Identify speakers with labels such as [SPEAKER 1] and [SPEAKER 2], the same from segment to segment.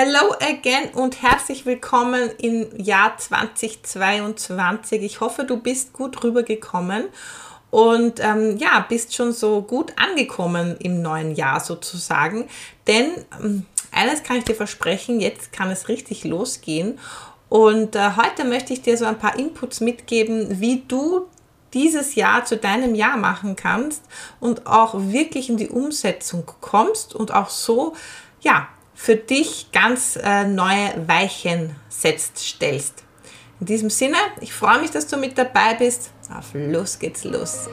[SPEAKER 1] Hello again und herzlich willkommen im Jahr 2022. Ich hoffe, du bist gut rübergekommen und ähm, ja, bist schon so gut angekommen im neuen Jahr sozusagen. Denn ähm, eines kann ich dir versprechen, jetzt kann es richtig losgehen. Und äh, heute möchte ich dir so ein paar Inputs mitgeben, wie du dieses Jahr zu deinem Jahr machen kannst und auch wirklich in die Umsetzung kommst und auch so, ja, für dich ganz äh, neue Weichen setzt, stellst. In diesem Sinne, ich freue mich, dass du mit dabei bist. Auf los geht's los.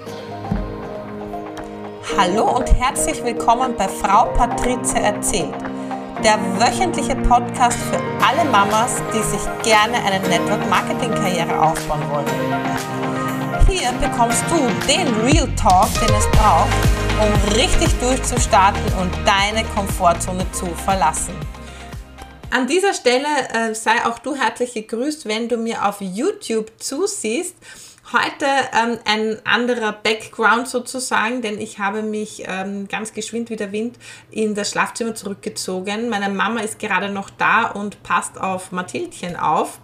[SPEAKER 1] Hallo und herzlich willkommen bei Frau Patrizia erzählt, der wöchentliche Podcast für alle Mamas, die sich gerne eine Network Marketing Karriere aufbauen wollen. Hier bekommst du den Real Talk, den es braucht um richtig durchzustarten und deine Komfortzone zu verlassen. An dieser Stelle äh, sei auch du herzlich gegrüßt, wenn du mir auf YouTube zusiehst. Heute ähm, ein anderer Background sozusagen, denn ich habe mich ähm, ganz geschwind wie der Wind in das Schlafzimmer zurückgezogen. Meine Mama ist gerade noch da und passt auf Mathildchen auf.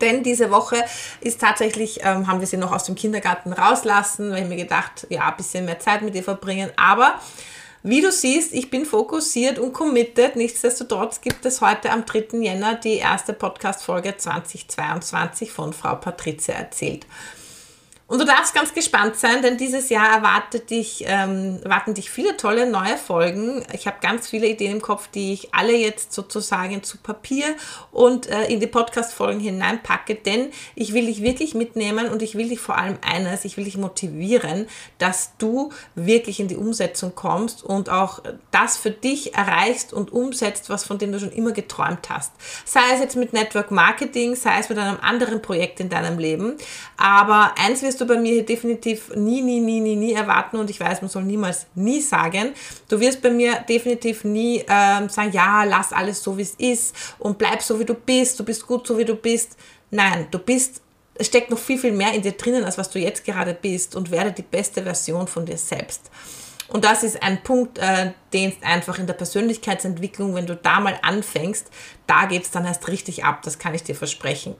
[SPEAKER 1] Denn diese Woche ist tatsächlich, ähm, haben wir sie noch aus dem Kindergarten rauslassen, weil ich mir gedacht, ja, ein bisschen mehr Zeit mit ihr verbringen. Aber wie du siehst, ich bin fokussiert und committed. Nichtsdestotrotz gibt es heute am 3. Jänner die erste Podcast-Folge 2022 von Frau Patricia erzählt. Und du darfst ganz gespannt sein, denn dieses Jahr erwartet dich, ähm, erwarten dich viele tolle neue Folgen. Ich habe ganz viele Ideen im Kopf, die ich alle jetzt sozusagen zu Papier und äh, in die Podcast-Folgen hineinpacke, denn ich will dich wirklich mitnehmen und ich will dich vor allem eines, ich will dich motivieren, dass du wirklich in die Umsetzung kommst und auch das für dich erreichst und umsetzt, was von dem du schon immer geträumt hast. Sei es jetzt mit Network Marketing, sei es mit einem anderen Projekt in deinem Leben. Aber eins wirst du du bei mir definitiv nie, nie, nie, nie, nie erwarten und ich weiß, man soll niemals nie sagen. Du wirst bei mir definitiv nie ähm, sagen, ja, lass alles so, wie es ist und bleib so, wie du bist, du bist gut so, wie du bist. Nein, du bist, es steckt noch viel, viel mehr in dir drinnen, als was du jetzt gerade bist und werde die beste Version von dir selbst. Und das ist ein Punkt, äh, den es einfach in der Persönlichkeitsentwicklung, wenn du da mal anfängst, da geht es dann erst richtig ab, das kann ich dir versprechen.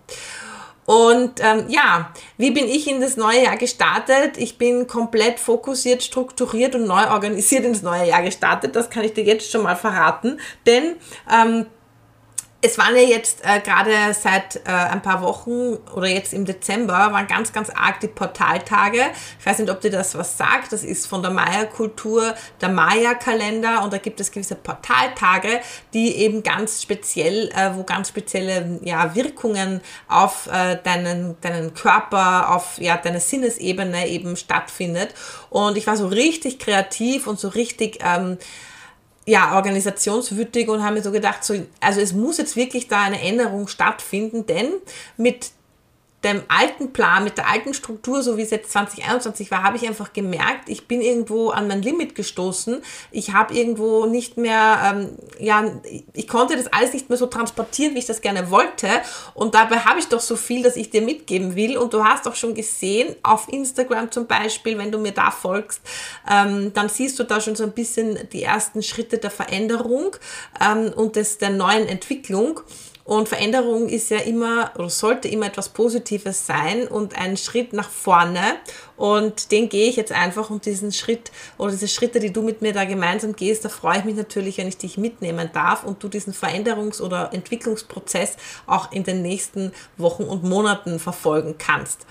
[SPEAKER 1] Und ähm, ja, wie bin ich in das neue Jahr gestartet? Ich bin komplett fokussiert, strukturiert und neu organisiert ins neue Jahr gestartet. Das kann ich dir jetzt schon mal verraten. Denn ähm, es waren ja jetzt äh, gerade seit äh, ein paar Wochen oder jetzt im Dezember waren ganz, ganz arg die Portaltage. Ich weiß nicht, ob dir das was sagt. Das ist von der Maya-Kultur der Maya-Kalender und da gibt es gewisse Portaltage, die eben ganz speziell, äh, wo ganz spezielle ja, Wirkungen auf äh, deinen, deinen Körper, auf ja, deine Sinnesebene eben stattfindet. Und ich war so richtig kreativ und so richtig ähm, ja, organisationswütig und haben mir so gedacht, so, also es muss jetzt wirklich da eine Änderung stattfinden, denn mit dem alten Plan, mit der alten Struktur, so wie es jetzt 2021 war, habe ich einfach gemerkt, ich bin irgendwo an mein Limit gestoßen. Ich habe irgendwo nicht mehr, ähm, ja, ich konnte das alles nicht mehr so transportieren, wie ich das gerne wollte. Und dabei habe ich doch so viel, dass ich dir mitgeben will. Und du hast auch schon gesehen, auf Instagram zum Beispiel, wenn du mir da folgst, ähm, dann siehst du da schon so ein bisschen die ersten Schritte der Veränderung ähm, und des, der neuen Entwicklung. Und Veränderung ist ja immer oder sollte immer etwas Positives sein und ein Schritt nach vorne. Und den gehe ich jetzt einfach und diesen Schritt oder diese Schritte, die du mit mir da gemeinsam gehst, da freue ich mich natürlich, wenn ich dich mitnehmen darf und du diesen Veränderungs- oder Entwicklungsprozess auch in den nächsten Wochen und Monaten verfolgen kannst.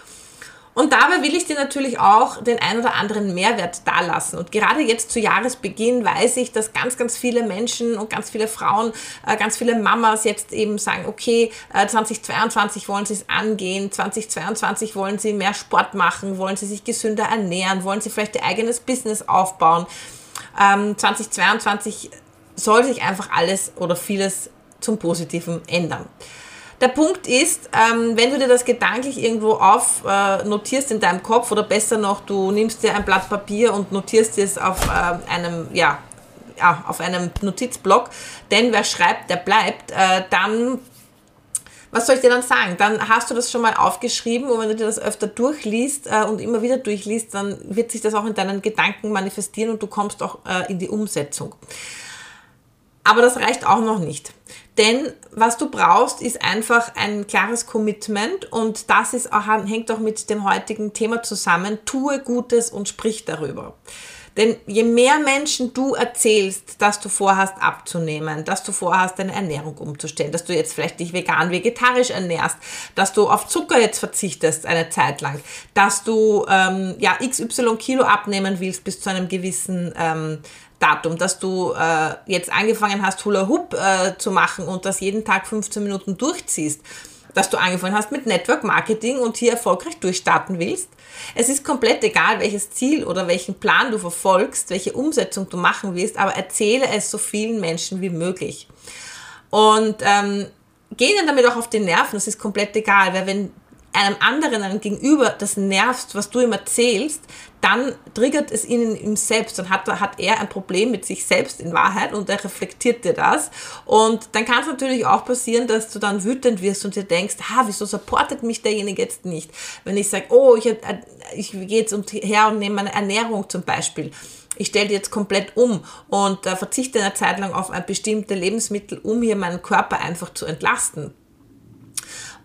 [SPEAKER 1] Und dabei will ich dir natürlich auch den ein oder anderen Mehrwert dalassen. Und gerade jetzt zu Jahresbeginn weiß ich, dass ganz, ganz viele Menschen und ganz viele Frauen, äh, ganz viele Mamas jetzt eben sagen, okay, 2022 äh, wollen sie es angehen, 2022 wollen sie mehr Sport machen, wollen sie sich gesünder ernähren, wollen sie vielleicht ihr eigenes Business aufbauen. 2022 ähm, soll sich einfach alles oder vieles zum Positiven ändern. Der Punkt ist, ähm, wenn du dir das gedanklich irgendwo auf äh, in deinem Kopf oder besser noch, du nimmst dir ein Blatt Papier und notierst es auf äh, einem, ja, ja, auf einem Notizblock, denn wer schreibt, der bleibt, äh, dann was soll ich dir dann sagen? Dann hast du das schon mal aufgeschrieben und wenn du dir das öfter durchliest äh, und immer wieder durchliest, dann wird sich das auch in deinen Gedanken manifestieren und du kommst auch äh, in die Umsetzung. Aber das reicht auch noch nicht. Denn was du brauchst, ist einfach ein klares Commitment und das ist hängt auch mit dem heutigen Thema zusammen. Tue Gutes und sprich darüber. Denn je mehr Menschen du erzählst, dass du vorhast abzunehmen, dass du vorhast deine Ernährung umzustellen, dass du jetzt vielleicht dich vegan, vegetarisch ernährst, dass du auf Zucker jetzt verzichtest eine Zeit lang, dass du ähm, ja XY Kilo abnehmen willst bis zu einem gewissen ähm, Datum, dass du äh, jetzt angefangen hast, Hula Hoop äh, zu machen und das jeden Tag 15 Minuten durchziehst, dass du angefangen hast mit Network Marketing und hier erfolgreich durchstarten willst, es ist komplett egal, welches Ziel oder welchen Plan du verfolgst, welche Umsetzung du machen willst, aber erzähle es so vielen Menschen wie möglich. Und ähm, geh ihnen damit auch auf die Nerven, das ist komplett egal, weil wenn einem anderen, einem Gegenüber das nervst, was du ihm erzählst, dann triggert es ihn in ihm selbst. Dann hat, hat er ein Problem mit sich selbst in Wahrheit und er reflektiert dir das. Und dann kann es natürlich auch passieren, dass du dann wütend wirst und dir denkst, ha, wieso supportet mich derjenige jetzt nicht? Wenn ich sage, oh, ich, ich gehe jetzt her und nehme meine Ernährung zum Beispiel ich stelle jetzt komplett um und äh, verzichte eine Zeit lang auf ein bestimmte Lebensmittel, um hier meinen Körper einfach zu entlasten.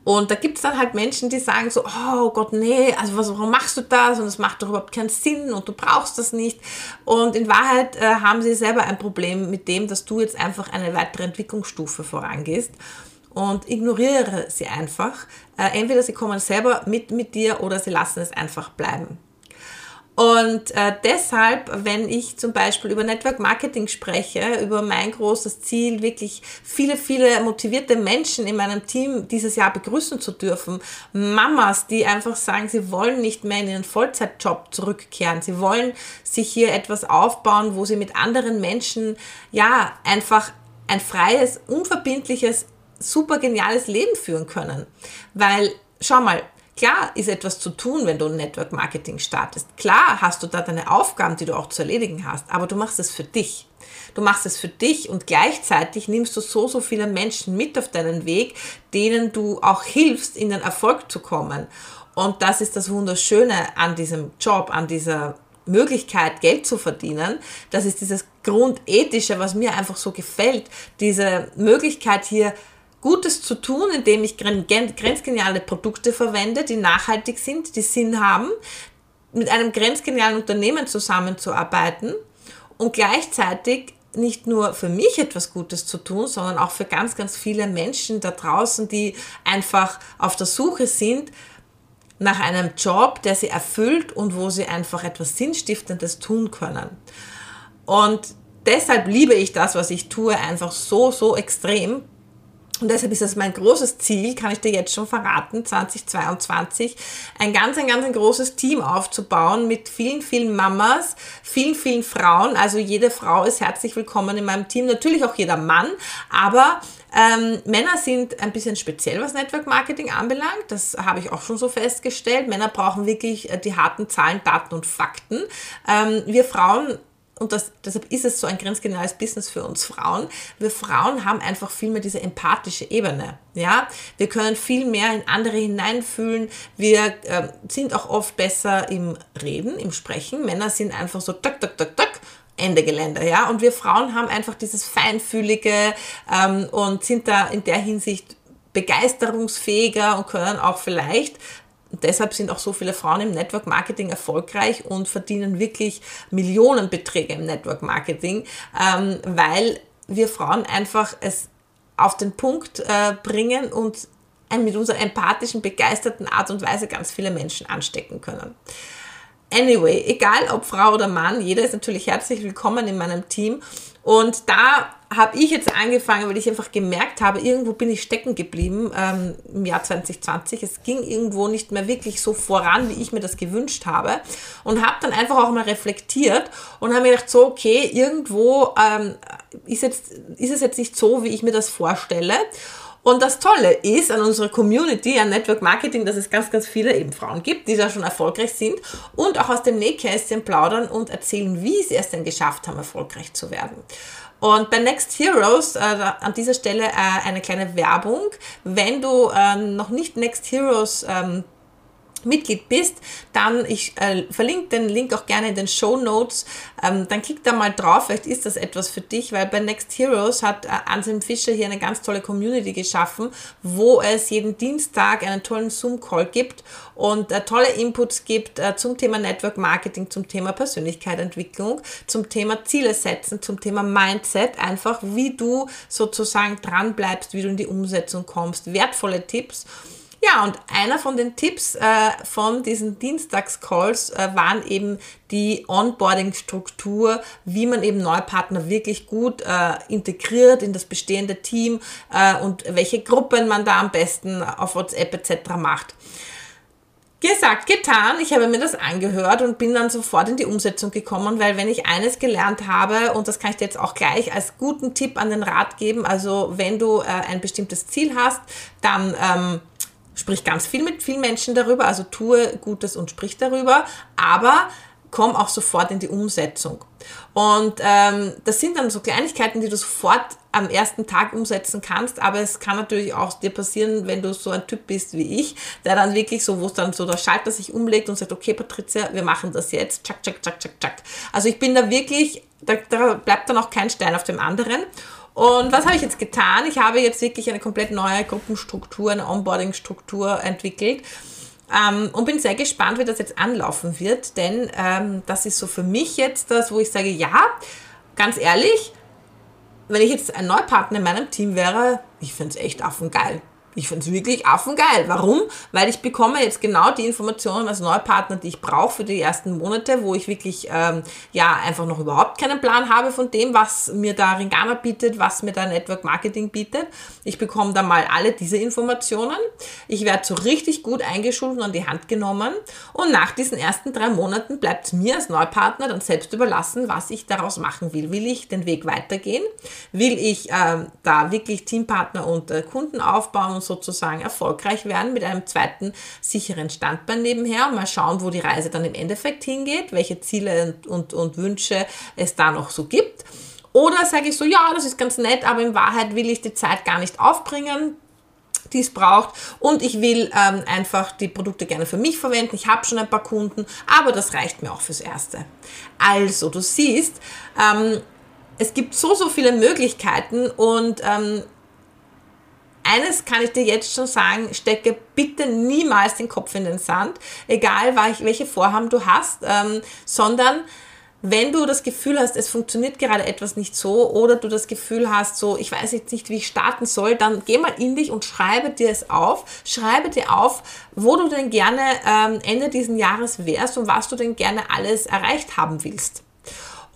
[SPEAKER 1] Und da gibt es dann halt Menschen, die sagen so, oh Gott, nee, also was, warum machst du das? Und das macht doch überhaupt keinen Sinn und du brauchst das nicht. Und in Wahrheit äh, haben sie selber ein Problem mit dem, dass du jetzt einfach eine weitere Entwicklungsstufe vorangehst und ignoriere sie einfach. Äh, entweder sie kommen selber mit mit dir oder sie lassen es einfach bleiben. Und äh, deshalb, wenn ich zum Beispiel über Network Marketing spreche, über mein großes Ziel, wirklich viele, viele motivierte Menschen in meinem Team dieses Jahr begrüßen zu dürfen, Mamas, die einfach sagen, sie wollen nicht mehr in ihren Vollzeitjob zurückkehren, sie wollen sich hier etwas aufbauen, wo sie mit anderen Menschen, ja, einfach ein freies, unverbindliches, super geniales Leben führen können. Weil, schau mal, Klar ist etwas zu tun, wenn du Network Marketing startest. Klar hast du da deine Aufgaben, die du auch zu erledigen hast, aber du machst es für dich. Du machst es für dich und gleichzeitig nimmst du so, so viele Menschen mit auf deinen Weg, denen du auch hilfst, in den Erfolg zu kommen. Und das ist das Wunderschöne an diesem Job, an dieser Möglichkeit, Geld zu verdienen. Das ist dieses Grundethische, was mir einfach so gefällt. Diese Möglichkeit hier Gutes zu tun, indem ich grenzgeniale Produkte verwende, die nachhaltig sind, die Sinn haben, mit einem grenzgenialen Unternehmen zusammenzuarbeiten und gleichzeitig nicht nur für mich etwas Gutes zu tun, sondern auch für ganz, ganz viele Menschen da draußen, die einfach auf der Suche sind nach einem Job, der sie erfüllt und wo sie einfach etwas Sinnstiftendes tun können. Und deshalb liebe ich das, was ich tue, einfach so, so extrem, und deshalb ist es mein großes Ziel, kann ich dir jetzt schon verraten, 2022, ein ganz, ein ganz ein großes Team aufzubauen mit vielen, vielen Mamas, vielen, vielen Frauen. Also jede Frau ist herzlich willkommen in meinem Team, natürlich auch jeder Mann, aber ähm, Männer sind ein bisschen speziell, was Network Marketing anbelangt. Das habe ich auch schon so festgestellt. Männer brauchen wirklich äh, die harten Zahlen, Daten und Fakten. Ähm, wir Frauen und das, deshalb ist es so ein grenzgenaues Business für uns Frauen. Wir Frauen haben einfach viel mehr diese empathische Ebene. Ja, wir können viel mehr in andere hineinfühlen. Wir äh, sind auch oft besser im Reden, im Sprechen. Männer sind einfach so tak, tak, tak, tak. Ende Gelände, ja. Und wir Frauen haben einfach dieses Feinfühlige ähm, und sind da in der Hinsicht begeisterungsfähiger und können auch vielleicht und deshalb sind auch so viele Frauen im Network Marketing erfolgreich und verdienen wirklich Millionenbeträge im Network Marketing, ähm, weil wir Frauen einfach es auf den Punkt äh, bringen und mit unserer empathischen, begeisterten Art und Weise ganz viele Menschen anstecken können. Anyway, egal ob Frau oder Mann, jeder ist natürlich herzlich willkommen in meinem Team. Und da habe ich jetzt angefangen, weil ich einfach gemerkt habe, irgendwo bin ich stecken geblieben ähm, im Jahr 2020. Es ging irgendwo nicht mehr wirklich so voran, wie ich mir das gewünscht habe. Und habe dann einfach auch mal reflektiert und habe mir gedacht, so, okay, irgendwo ähm, ist, jetzt, ist es jetzt nicht so, wie ich mir das vorstelle. Und das Tolle ist an unserer Community, an Network Marketing, dass es ganz, ganz viele eben Frauen gibt, die da schon erfolgreich sind und auch aus dem Nähkästchen plaudern und erzählen, wie sie es denn geschafft haben, erfolgreich zu werden. Und bei Next Heroes, äh, an dieser Stelle äh, eine kleine Werbung. Wenn du ähm, noch nicht Next Heroes ähm, Mitglied bist, dann ich äh, verlinke den Link auch gerne in den Show Notes. Ähm, dann klick da mal drauf, vielleicht ist das etwas für dich, weil bei Next Heroes hat äh, Anselm Fischer hier eine ganz tolle Community geschaffen, wo es jeden Dienstag einen tollen Zoom-Call gibt und äh, tolle Inputs gibt äh, zum Thema Network Marketing, zum Thema Persönlichkeitsentwicklung, zum Thema Ziele setzen, zum Thema Mindset, einfach wie du sozusagen dran bleibst, wie du in die Umsetzung kommst, wertvolle Tipps. Ja, und einer von den Tipps äh, von diesen Dienstagscalls äh, waren eben die Onboarding-Struktur, wie man eben Neupartner wirklich gut äh, integriert in das bestehende Team äh, und welche Gruppen man da am besten auf WhatsApp etc. macht. Gesagt, getan. Ich habe mir das angehört und bin dann sofort in die Umsetzung gekommen, weil wenn ich eines gelernt habe, und das kann ich dir jetzt auch gleich als guten Tipp an den Rat geben, also wenn du äh, ein bestimmtes Ziel hast, dann ähm, sprich ganz viel mit vielen Menschen darüber, also tue Gutes und sprich darüber, aber komm auch sofort in die Umsetzung. Und ähm, das sind dann so Kleinigkeiten, die du sofort am ersten Tag umsetzen kannst, aber es kann natürlich auch dir passieren, wenn du so ein Typ bist wie ich, der dann wirklich so, wo es dann so der Schalter sich umlegt und sagt, okay Patricia, wir machen das jetzt, tschak, tschak, tschak, tschak, tschak. Also ich bin da wirklich, da, da bleibt dann auch kein Stein auf dem anderen und was habe ich jetzt getan? Ich habe jetzt wirklich eine komplett neue Gruppenstruktur, eine Onboarding-Struktur entwickelt. Ähm, und bin sehr gespannt, wie das jetzt anlaufen wird, denn ähm, das ist so für mich jetzt das, wo ich sage, ja, ganz ehrlich, wenn ich jetzt ein Neupartner in meinem Team wäre, ich finde es echt affengeil. Ich finde es wirklich affengeil. Warum? Weil ich bekomme jetzt genau die Informationen als Neupartner, die ich brauche für die ersten Monate, wo ich wirklich ähm, ja einfach noch überhaupt keinen Plan habe von dem, was mir da Ringana bietet, was mir da Network Marketing bietet. Ich bekomme da mal alle diese Informationen. Ich werde so richtig gut eingeschult und an die Hand genommen. Und nach diesen ersten drei Monaten bleibt es mir als Neupartner dann selbst überlassen, was ich daraus machen will. Will ich den Weg weitergehen? Will ich ähm, da wirklich Teampartner und äh, Kunden aufbauen und sozusagen erfolgreich werden mit einem zweiten sicheren Standbein nebenher. Mal schauen, wo die Reise dann im Endeffekt hingeht, welche Ziele und, und, und Wünsche es da noch so gibt. Oder sage ich so, ja, das ist ganz nett, aber in Wahrheit will ich die Zeit gar nicht aufbringen die es braucht und ich will ähm, einfach die Produkte gerne für mich verwenden. Ich habe schon ein paar Kunden, aber das reicht mir auch fürs Erste. Also, du siehst, ähm, es gibt so, so viele Möglichkeiten und ähm, eines kann ich dir jetzt schon sagen, stecke bitte niemals den Kopf in den Sand, egal welche Vorhaben du hast, ähm, sondern wenn du das Gefühl hast, es funktioniert gerade etwas nicht so oder du das Gefühl hast, so, ich weiß jetzt nicht, wie ich starten soll, dann geh mal in dich und schreibe dir es auf. Schreibe dir auf, wo du denn gerne ähm, Ende diesen Jahres wärst und was du denn gerne alles erreicht haben willst.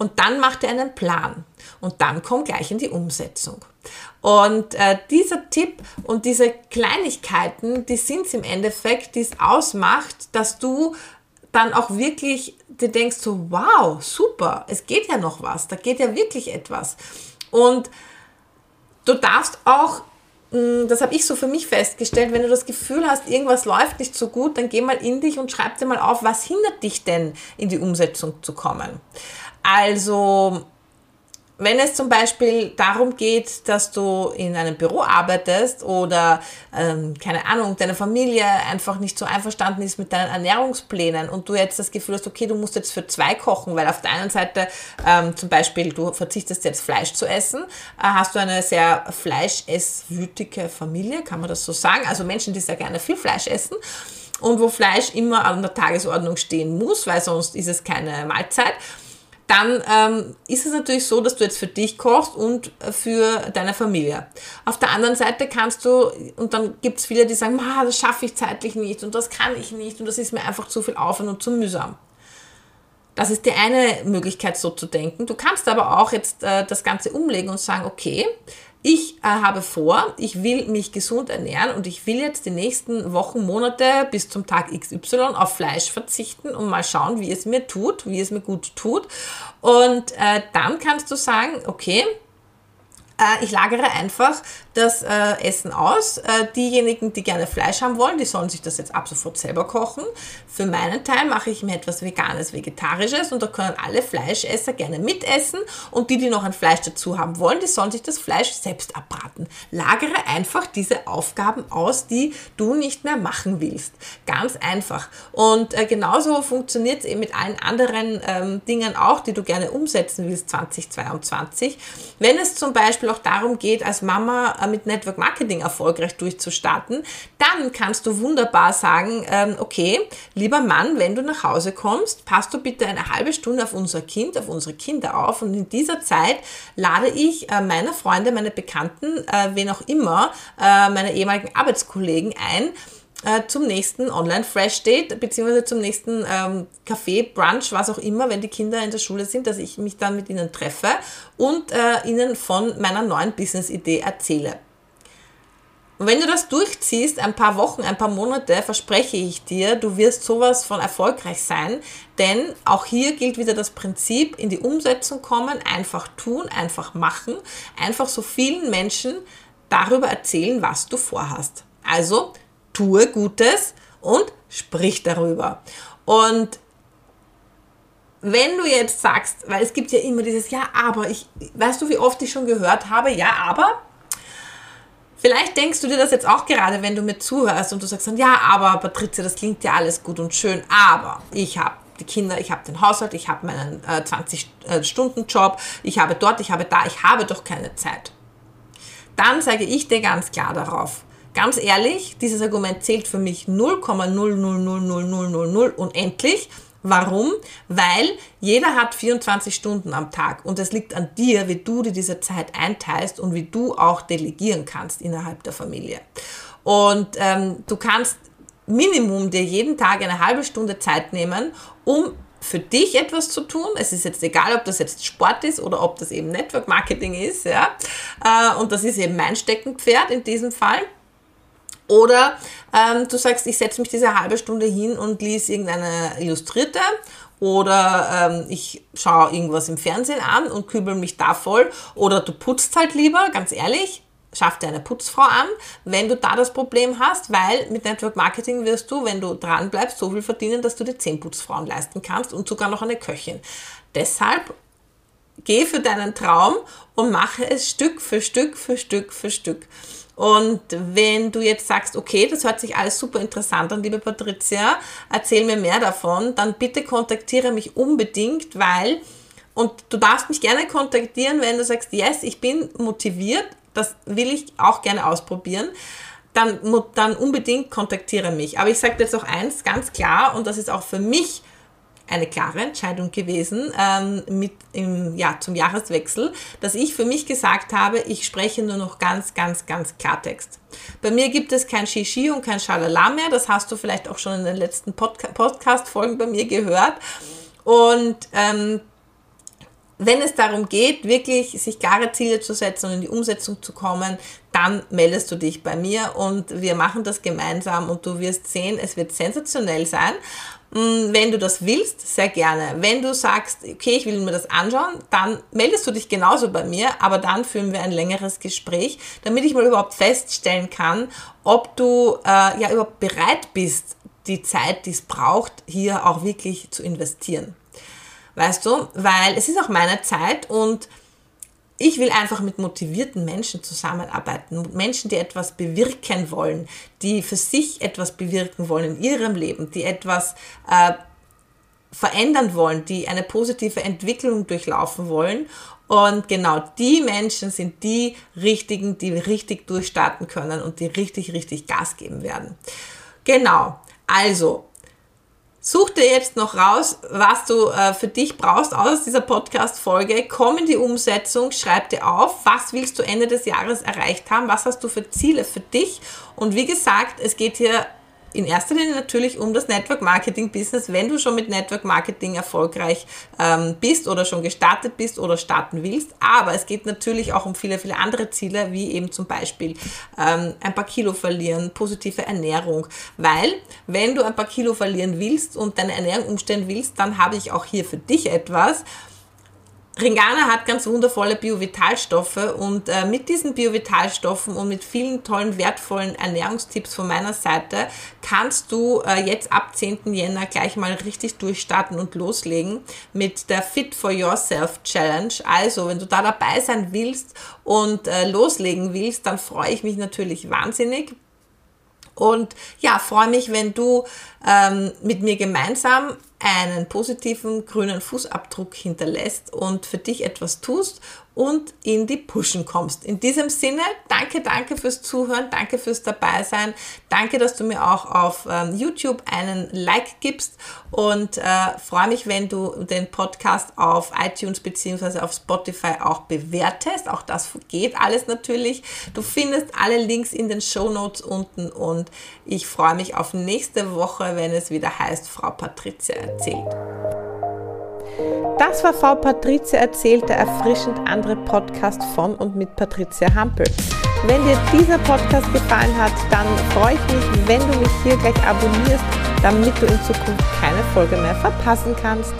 [SPEAKER 1] Und dann mach dir einen Plan und dann komm gleich in die Umsetzung. Und äh, dieser Tipp und diese Kleinigkeiten, die sind es im Endeffekt, die es ausmacht, dass du dann auch wirklich dir denkst, so wow, super, es geht ja noch was, da geht ja wirklich etwas. Und du darfst auch, hm, das habe ich so für mich festgestellt, wenn du das Gefühl hast, irgendwas läuft nicht so gut, dann geh mal in dich und schreib dir mal auf, was hindert dich denn in die Umsetzung zu kommen. Also wenn es zum Beispiel darum geht, dass du in einem Büro arbeitest oder, ähm, keine Ahnung, deine Familie einfach nicht so einverstanden ist mit deinen Ernährungsplänen und du jetzt das Gefühl hast, okay, du musst jetzt für zwei kochen, weil auf der einen Seite ähm, zum Beispiel du verzichtest jetzt Fleisch zu essen, äh, hast du eine sehr fleischesswütige Familie, kann man das so sagen? Also Menschen, die sehr gerne viel Fleisch essen und wo Fleisch immer an der Tagesordnung stehen muss, weil sonst ist es keine Mahlzeit dann ähm, ist es natürlich so, dass du jetzt für dich kochst und für deine Familie. Auf der anderen Seite kannst du, und dann gibt es viele, die sagen, das schaffe ich zeitlich nicht und das kann ich nicht und das ist mir einfach zu viel Aufwand und zu mühsam. Das ist die eine Möglichkeit, so zu denken. Du kannst aber auch jetzt äh, das Ganze umlegen und sagen, okay, ich äh, habe vor, ich will mich gesund ernähren und ich will jetzt die nächsten Wochen, Monate bis zum Tag XY auf Fleisch verzichten und mal schauen, wie es mir tut, wie es mir gut tut. Und äh, dann kannst du sagen, okay, Äh, ich lagere einfach das äh, Essen aus. Äh, diejenigen, die gerne Fleisch haben wollen, die sollen sich das jetzt ab sofort selber kochen. Für meinen Teil mache ich mir etwas Veganes, Vegetarisches und da können alle Fleischesser gerne mitessen und die, die noch ein Fleisch dazu haben wollen, die sollen sich das Fleisch selbst abbraten. Lagere einfach diese Aufgaben aus, die du nicht mehr machen willst. Ganz einfach. Und äh, genauso funktioniert es eben mit allen anderen ähm, Dingen auch, die du gerne umsetzen willst 2022. Wenn es zum Beispiel auch darum geht, als Mama mit Network Marketing erfolgreich durchzustarten, dann kannst du wunderbar sagen, ähm, okay, lieber Mann, wenn du nach Hause kommst, passt du bitte eine halbe Stunde auf unser Kind, auf unsere Kinder auf und in dieser Zeit lade ich äh, meine Freunde, meine Bekannten, äh, wen auch immer, meine ehemaligen Arbeitskollegen ein, zum nächsten Online-Fresh-Date, beziehungsweise zum nächsten ähm, Café, Brunch, was auch immer, wenn die Kinder in der Schule sind, dass ich mich dann mit ihnen treffe und äh, ihnen von meiner neuen Business-Idee erzähle. Und wenn du das durchziehst, ein paar Wochen, ein paar Monate, verspreche ich dir, du wirst sowas von erfolgreich sein. Denn auch hier gilt wieder das Prinzip, in die Umsetzung kommen, einfach tun, einfach machen, einfach so vielen Menschen darüber erzählen, was du vorhast. Also tue Gutes und sprich darüber. Und wenn du jetzt sagst, weil es gibt ja immer dieses Ja, aber ich, weißt du, wie oft ich schon gehört habe, ja, aber Vielleicht denkst du dir das jetzt auch gerade, wenn du mir zuhörst und du sagst dann, ja, aber Patricia, das klingt ja alles gut und schön, aber ich habe die Kinder, ich habe den Haushalt, ich habe meinen äh, 20-Stunden-Job, äh, ich habe dort, ich habe da, ich habe doch keine Zeit. Dann sage ich dir ganz klar darauf, ganz ehrlich, dieses Argument zählt für mich 0,0000000 unendlich Warum? Weil jeder hat 24 Stunden am Tag und es liegt an dir, wie du dir diese Zeit einteilst und wie du auch delegieren kannst innerhalb der Familie. Und ähm, du kannst Minimum dir jeden Tag eine halbe Stunde Zeit nehmen, um für dich etwas zu tun. Es ist jetzt egal, ob das jetzt Sport ist oder ob das eben Network Marketing ist, ja. Äh, und das ist eben mein Steckenpferd in diesem Fall. Oder ähm, du sagst, ich setze mich diese halbe Stunde hin und lese irgendeine Illustrierte oder ähm, ich schaue irgendwas im Fernsehen an und kübel mich da voll. Oder du putzt halt lieber, ganz ehrlich, schaff dir eine Putzfrau an, wenn du da das Problem hast, weil mit Network Marketing wirst du, wenn du dran bleibst, so viel verdienen, dass du dir zehn Putzfrauen leisten kannst und sogar noch eine Köchin. Deshalb geh für deinen Traum und mache es Stück für Stück für Stück für Stück. Und wenn du jetzt sagst, okay, das hört sich alles super interessant an, liebe Patricia, erzähl mir mehr davon, dann bitte kontaktiere mich unbedingt, weil, und du darfst mich gerne kontaktieren, wenn du sagst, yes, ich bin motiviert, das will ich auch gerne ausprobieren, dann, dann unbedingt kontaktiere mich. Aber ich sage dir jetzt auch eins ganz klar, und das ist auch für mich eine klare Entscheidung gewesen ähm, mit im, ja, zum Jahreswechsel, dass ich für mich gesagt habe, ich spreche nur noch ganz, ganz, ganz Klartext. Bei mir gibt es kein Shishi und kein Schalala mehr. Das hast du vielleicht auch schon in den letzten Podca Podcast-Folgen bei mir gehört. Und ähm, wenn es darum geht, wirklich sich klare Ziele zu setzen und in die Umsetzung zu kommen, dann meldest du dich bei mir und wir machen das gemeinsam und du wirst sehen, es wird sensationell sein. Mm, wenn du das willst, sehr gerne. Wenn du sagst, okay, ich will mir das anschauen, dann meldest du dich genauso bei mir, aber dann führen wir ein längeres Gespräch, damit ich mal überhaupt feststellen kann, ob du äh, ja überhaupt bereit bist, die Zeit, die es braucht, hier auch wirklich zu investieren. Weißt du, weil es ist auch meine Zeit und ich will einfach mit motivierten Menschen zusammenarbeiten, Menschen, die etwas bewirken wollen, die für sich etwas bewirken wollen in ihrem Leben, die etwas äh, verändern wollen, die eine positive Entwicklung durchlaufen wollen. Und genau die Menschen sind die richtigen, die richtig durchstarten können und die richtig, richtig Gas geben werden. Genau. Also, Such dir jetzt noch raus, was du äh, für dich brauchst aus dieser Podcast-Folge. Komm in die Umsetzung, schreib dir auf, was willst du Ende des Jahres erreicht haben, was hast du für Ziele für dich. Und wie gesagt, es geht hier in erster Linie natürlich um das Network Marketing Business, wenn du schon mit Network Marketing erfolgreich ähm, bist oder schon gestartet bist oder starten willst. Aber es geht natürlich auch um viele, viele andere Ziele, wie eben zum Beispiel ähm, ein paar Kilo verlieren, positive Ernährung. Weil, wenn du ein paar Kilo verlieren willst und deine Ernährung umstellen willst, dann habe ich auch hier für dich etwas Ringana hat ganz wundervolle Biovitalstoffe und äh, mit diesen Biovitalstoffen und mit vielen tollen, wertvollen Ernährungstipps von meiner Seite kannst du äh, jetzt ab 10. Jänner gleich mal richtig durchstarten und loslegen mit der Fit for Yourself Challenge. Also, wenn du da dabei sein willst und äh, loslegen willst, dann freue ich mich natürlich wahnsinnig. Und ja, freue mich, wenn du ähm, mit mir gemeinsam einen positiven grünen Fußabdruck hinterlässt und für dich etwas tust und in die Pushen kommst. In diesem Sinne, danke, danke fürs Zuhören, danke fürs Dabeisein, danke, dass du mir auch auf ähm, YouTube einen Like gibst und äh, freue mich, wenn du den Podcast auf iTunes bzw. auf Spotify auch bewertest. Auch das geht alles natürlich. Du findest alle Links in den Show Notes unten und ich freue mich auf nächste Woche, wenn es wieder heißt, Frau Patricia erzählt. Das war Frau Patricia erzählt, der erfrischend andere Podcast von und mit Patricia Hampel. Wenn dir dieser Podcast gefallen hat, dann freue ich mich, wenn du mich hier gleich abonnierst, damit du in Zukunft keine Folge mehr verpassen kannst.